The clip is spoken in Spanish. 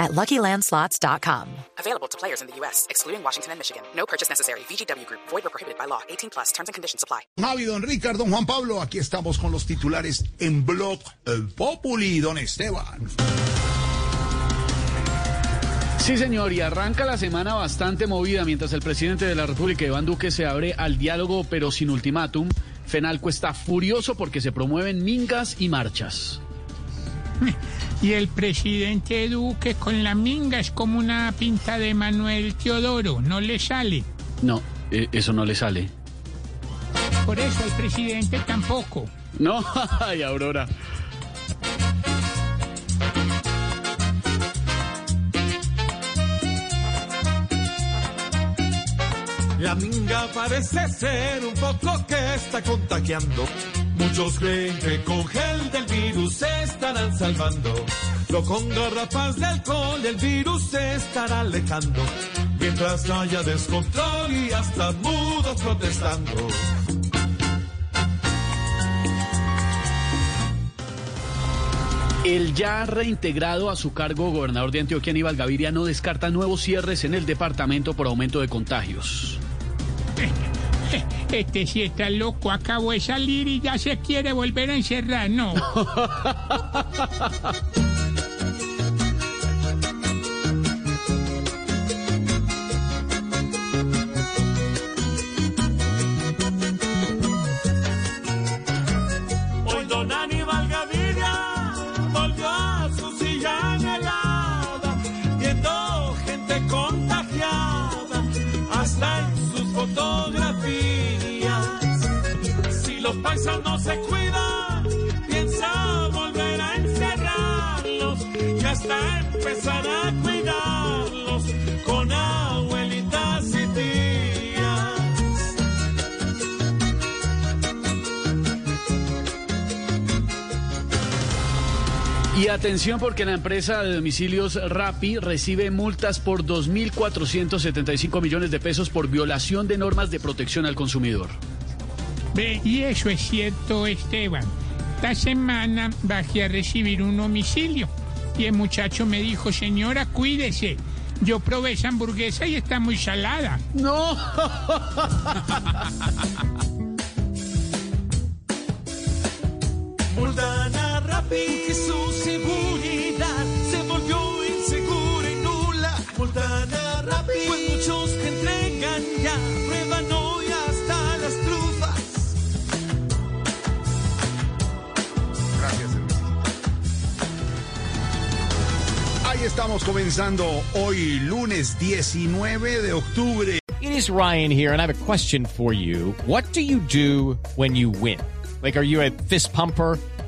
at LuckyLandSlots.com. Available to players in the U.S., excluding Washington and Michigan. No purchase necessary. VGW Group. Void or prohibited by law. 18 plus. Terms and conditions apply. Javi, don Ricardo, don Juan Pablo, aquí estamos con los titulares en Blog El Populi, don Esteban. Sí, señor, y arranca la semana bastante movida mientras el presidente de la República, Iván Duque, se abre al diálogo pero sin ultimátum. Fenalco está furioso porque se promueven mingas y marchas. Y el presidente Duque con la minga es como una pinta de Manuel Teodoro, no le sale. No, eh, eso no le sale. Por eso el presidente tampoco. No, ay, Aurora. La minga parece ser un poco que está contagiando. Muchos creen que con gel del virus se estarán salvando. Lo con garrafas de alcohol el virus se estará alejando. Mientras haya descontrol y hasta mudos protestando. El ya reintegrado a su cargo gobernador de Antioquia, Aníbal Gaviria, no descarta nuevos cierres en el departamento por aumento de contagios. Este sí está loco, acabó de salir y ya se quiere volver a encerrar, no. los paisas no se cuidan, piensa volver a encerrarlos y hasta empezar a cuidarlos con abuelitas y tías. Y atención porque la empresa de domicilios Rappi recibe multas por 2.475 millones de pesos por violación de normas de protección al consumidor. Ve, y eso es cierto, Esteban. Esta semana bajé a recibir un domicilio y el muchacho me dijo, señora, cuídese. Yo probé esa hamburguesa y está muy salada. No. Muldana Ahí estamos comenzando hoy, lunes 19 de octubre. It is Ryan here, and I have a question for you. What do you do when you win? Like, are you a fist pumper?